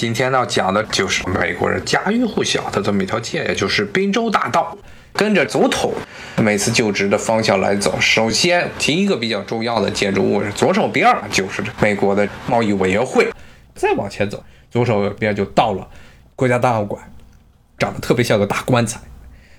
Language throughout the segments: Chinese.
今天呢讲的就是美国人家喻户晓的这么一条街，也就是宾州大道。跟着总统每次就职的方向来走，首先第一个比较重要的建筑物是，左手边就是美国的贸易委员会。再往前走，左手边就到了国家档案馆，长得特别像个大棺材。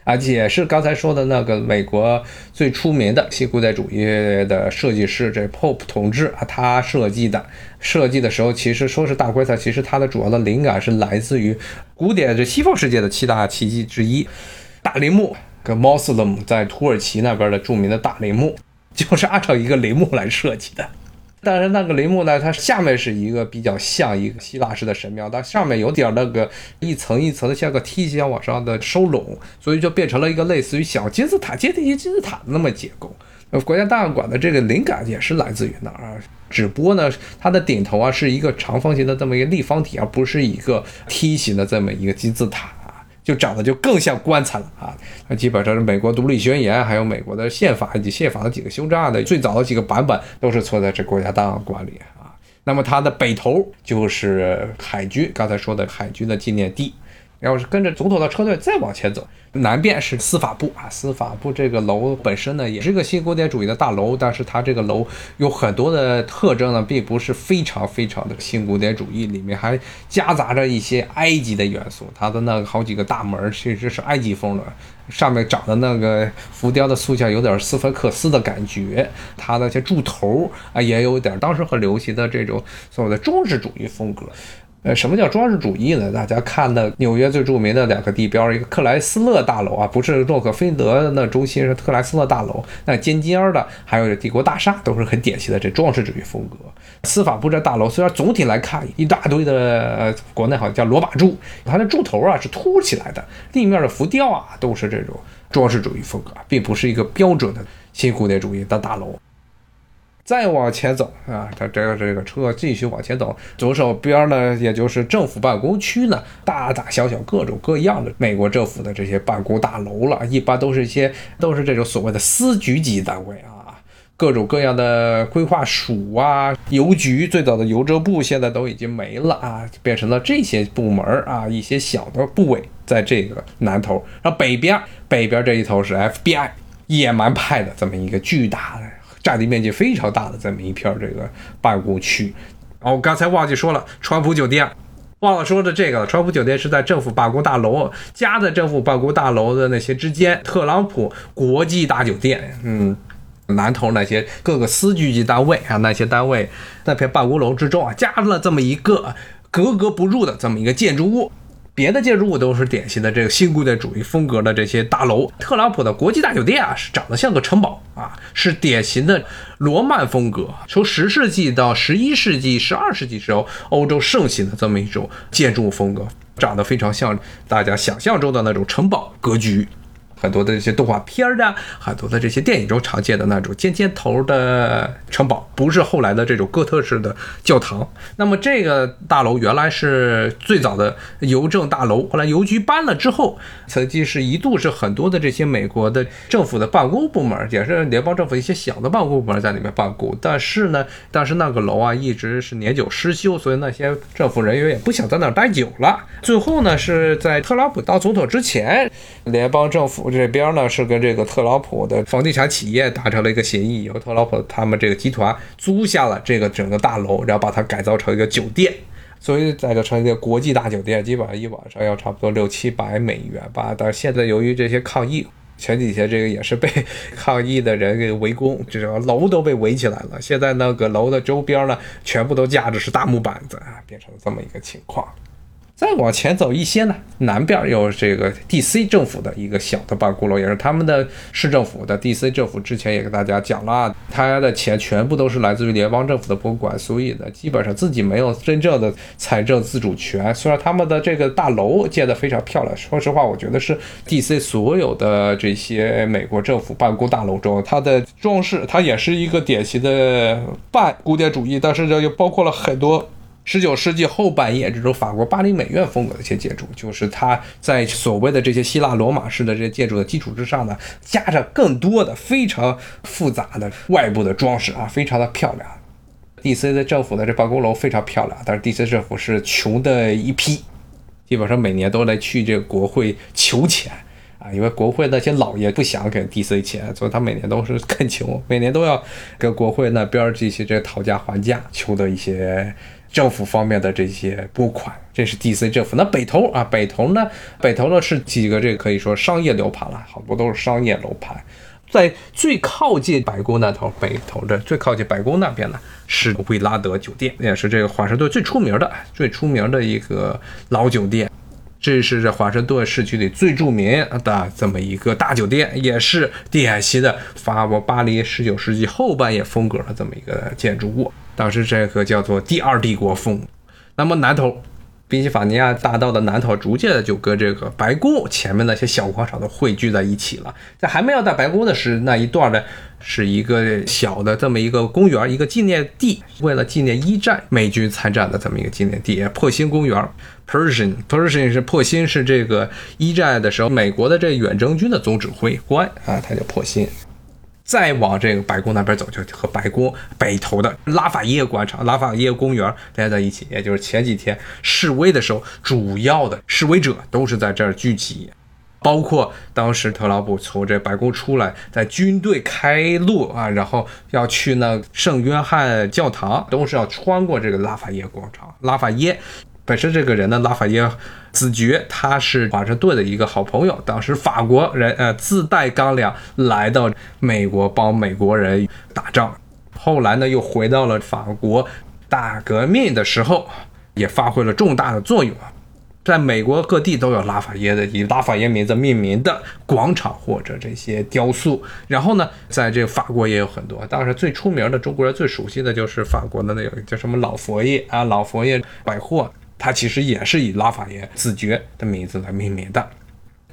而且是刚才说的那个美国最出名的新古典主义的设计师，这 Pope 同志啊，他设计的。设计的时候，其实说是大棺材，其实它的主要的灵感是来自于古典这西方世界的七大奇迹之一——大陵墓，跟 Moslem 在土耳其那边的著名的大陵墓，就是按照一个陵墓来设计的。但是那个陵墓呢，它下面是一个比较像一个希腊式的神庙，但上面有点那个一层一层的像个梯形往上的收拢，所以就变成了一个类似于小金字塔阶梯金字塔的那么结构。呃，国家档案馆的这个灵感也是来自于那儿啊，只不过呢，它的顶头啊是一个长方形的这么一个立方体，而不是一个梯形的这么一个金字塔。就长得就更像棺材了啊！那基本上是美国独立宣言，还有美国的宪法以及宪法的几个修正案的最早的几个版本，都是错在这国家档案馆里啊。那么它的北头就是海军，刚才说的海军的纪念地。然后是跟着总统的车队再往前走，南边是司法部啊。司法部这个楼本身呢，也是个新古典主义的大楼，但是它这个楼有很多的特征呢，并不是非常非常的新古典主义，里面还夹杂着一些埃及的元素。它的那个好几个大门其实是埃及风的，上面长的那个浮雕的塑像有点斯芬克斯的感觉，它那些柱头啊也有点当时很流行的这种所谓的装饰主义风格。呃，什么叫装饰主义呢？大家看的纽约最著名的两个地标，一个克莱斯勒大楼啊，不是洛克菲德那中心，是克莱斯勒大楼，那尖尖的，还有帝国大厦，都是很典型的这装饰主义风格。司法部这大楼虽然总体来看一大堆的，国内好像叫罗马柱，它的柱头啊是凸起来的，立面的浮雕啊都是这种装饰主义风格，并不是一个标准的新古典主义的大楼。再往前走啊，它这个这个车继续往前走，左手边呢，也就是政府办公区呢，大大小小各种各样的美国政府的这些办公大楼了，一般都是一些都是这种所谓的司局级单位啊，各种各样的规划署啊、邮局，最早的邮政部现在都已经没了啊，变成了这些部门啊，一些小的部委在这个南头，然后北边北边这一头是 FBI 野蛮派的这么一个巨大的。占地面积非常大的这么一片这个办公区，哦，我刚才忘记说了，川普酒店，忘了说的这个，川普酒店是在政府办公大楼夹在政府办公大楼的那些之间，特朗普国际大酒店，嗯，南头那些各个司局级单位啊，那些单位那片办公楼之中啊，加了这么一个格格不入的这么一个建筑物。别的建筑物都是典型的这个新古典主义风格的这些大楼，特朗普的国际大酒店啊是长得像个城堡啊，是典型的罗曼风格，从十世纪到十一世纪、十二世纪时候欧洲盛行的这么一种建筑风格，长得非常像大家想象中的那种城堡格局。很多的这些动画片儿的，很多的这些电影中常见的那种尖尖头的城堡，不是后来的这种哥特式的教堂。那么这个大楼原来是最早的邮政大楼，后来邮局搬了之后，曾经是一度是很多的这些美国的政府的办公部门，也是联邦政府一些小的办公部门在里面办公。但是呢，但是那个楼啊一直是年久失修，所以那些政府人员也不想在那儿待久了。最后呢，是在特朗普当总统之前，联邦政府。这边呢是跟这个特朗普的房地产企业达成了一个协议，以后特朗普他们这个集团租下了这个整个大楼，然后把它改造成一个酒店，所以改造成一个国际大酒店，基本上一晚上要差不多六七百美元吧。但是现在由于这些抗议，前几天这个也是被 抗议的人给围攻，这个楼都被围起来了。现在那个楼的周边呢，全部都架着是大木板子啊，变成这么一个情况。再往前走一些呢，南边有这个 D.C. 政府的一个小的办公楼，也是他们的市政府的 D.C. 政府。之前也给大家讲了，他的钱全部都是来自于联邦政府的博物馆，所以呢，基本上自己没有真正的财政自主权。虽然他们的这个大楼建得非常漂亮，说实话，我觉得是 D.C. 所有的这些美国政府办公大楼中，它的装饰，它也是一个典型的半古典主义，但是这又包括了很多。十九世纪后半叶，这种法国巴黎美院风格的一些建筑，就是它在所谓的这些希腊罗马式的这些建筑的基础之上呢，加上更多的非常复杂的外部的装饰啊，非常的漂亮。D.C. 的政府的这办公楼非常漂亮，但是 D.C. 政府是穷的一批，基本上每年都来去这个国会求钱啊，因为国会那些老爷不想给 D.C. 钱，所以他每年都是恳求，每年都要跟国会那边这些这讨价还价，求的一些政府方面的这些拨款。这是 D.C. 政府。那北投啊，北投呢，北投呢是几个这个可以说商业楼盘了，好多都是商业楼盘。在最靠近白宫那头，北头的最靠近白宫那边呢，是维拉德酒店，也是这个华盛顿最出名的、最出名的一个老酒店。这是这华盛顿市区里最著名的这么一个大酒店，也是典型的法国巴黎十九世纪后半叶风格的这么一个建筑物。当时这个叫做第二帝国风。那么南头。宾夕法尼亚大道的南头，逐渐的就跟这个白宫前面那些小广场都汇聚在一起了。在还没有到白宫的是那一段呢，是一个小的这么一个公园，一个纪念地，为了纪念一战美军参战的这么一个纪念地——珀辛公园 （Pershing）。Pershing 是珀辛，是这个一战的时候美国的这远征军的总指挥官啊，他叫珀辛。再往这个白宫那边走，就和白宫北头的拉法耶广场、拉法耶公园连在一起。也就是前几天示威的时候，主要的示威者都是在这儿聚集，包括当时特朗普从这白宫出来，在军队开路啊，然后要去那圣约翰教堂，都是要穿过这个拉法耶广场。拉法耶本身这个人呢，拉法耶。子爵他是华盛顿的一个好朋友，当时法国人呃自带钢粮来到美国帮美国人打仗，后来呢又回到了法国，大革命的时候也发挥了重大的作用啊，在美国各地都有拉法耶的以拉法耶名字命名的广场或者这些雕塑，然后呢在这个法国也有很多，当时最出名的中国人最熟悉的就是法国的那个叫什么老佛爷啊，老佛爷百货。它其实也是以拉法耶子爵的名字来命名的，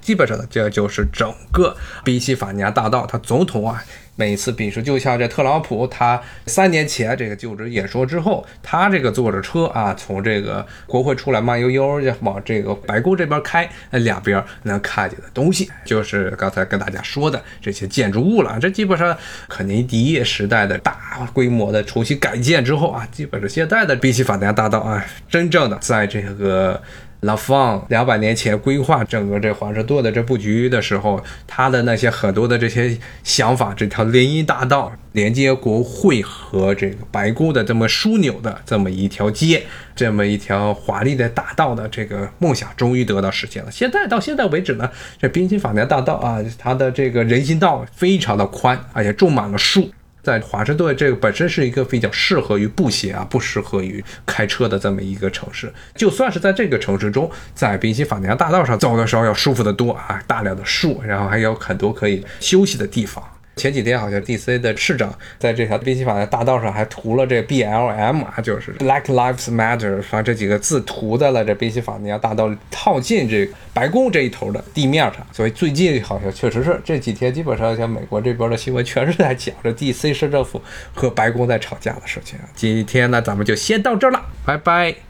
基本上，这就是整个宾夕法尼亚大道，它总统啊。每次比如就像这特朗普，他三年前这个就职演说之后，他这个坐着车啊，从这个国会出来，慢悠悠就往这个白宫这边开，两边能看见的东西，就是刚才跟大家说的这些建筑物了。这基本上肯尼迪时代的大规模的重新改建之后啊，基本上现在的宾夕法尼亚大道啊，真正的在这个。老方两百年前规划整个这华盛顿的这布局的时候，他的那些很多的这些想法，这条林荫大道连接国会和这个白宫的这么枢纽的这么一条街，这么一条华丽的大道的这个梦想，终于得到实现了。现在到现在为止呢，这宾夕法尼亚大道啊，它的这个人行道非常的宽，而且种满了树。在华盛顿，这个本身是一个比较适合于步行啊，不适合于开车的这么一个城市。就算是在这个城市中，在宾夕法尼亚大道上走的时候要舒服得多啊，大量的树，然后还有很多可以休息的地方。前几天好像 D.C. 的市长在这条宾夕法尼亚大道上还涂了这 B.L.M. 啊，就是 Black Lives Matter，把这几个字涂在了这宾夕法尼亚大道靠近这白宫这一头的地面上。所以最近好像确实是这几天，基本上像美国这边的新闻全是在讲这 D.C. 市政府和白宫在吵架的事情。今天呢，咱们就先到这儿了，拜拜。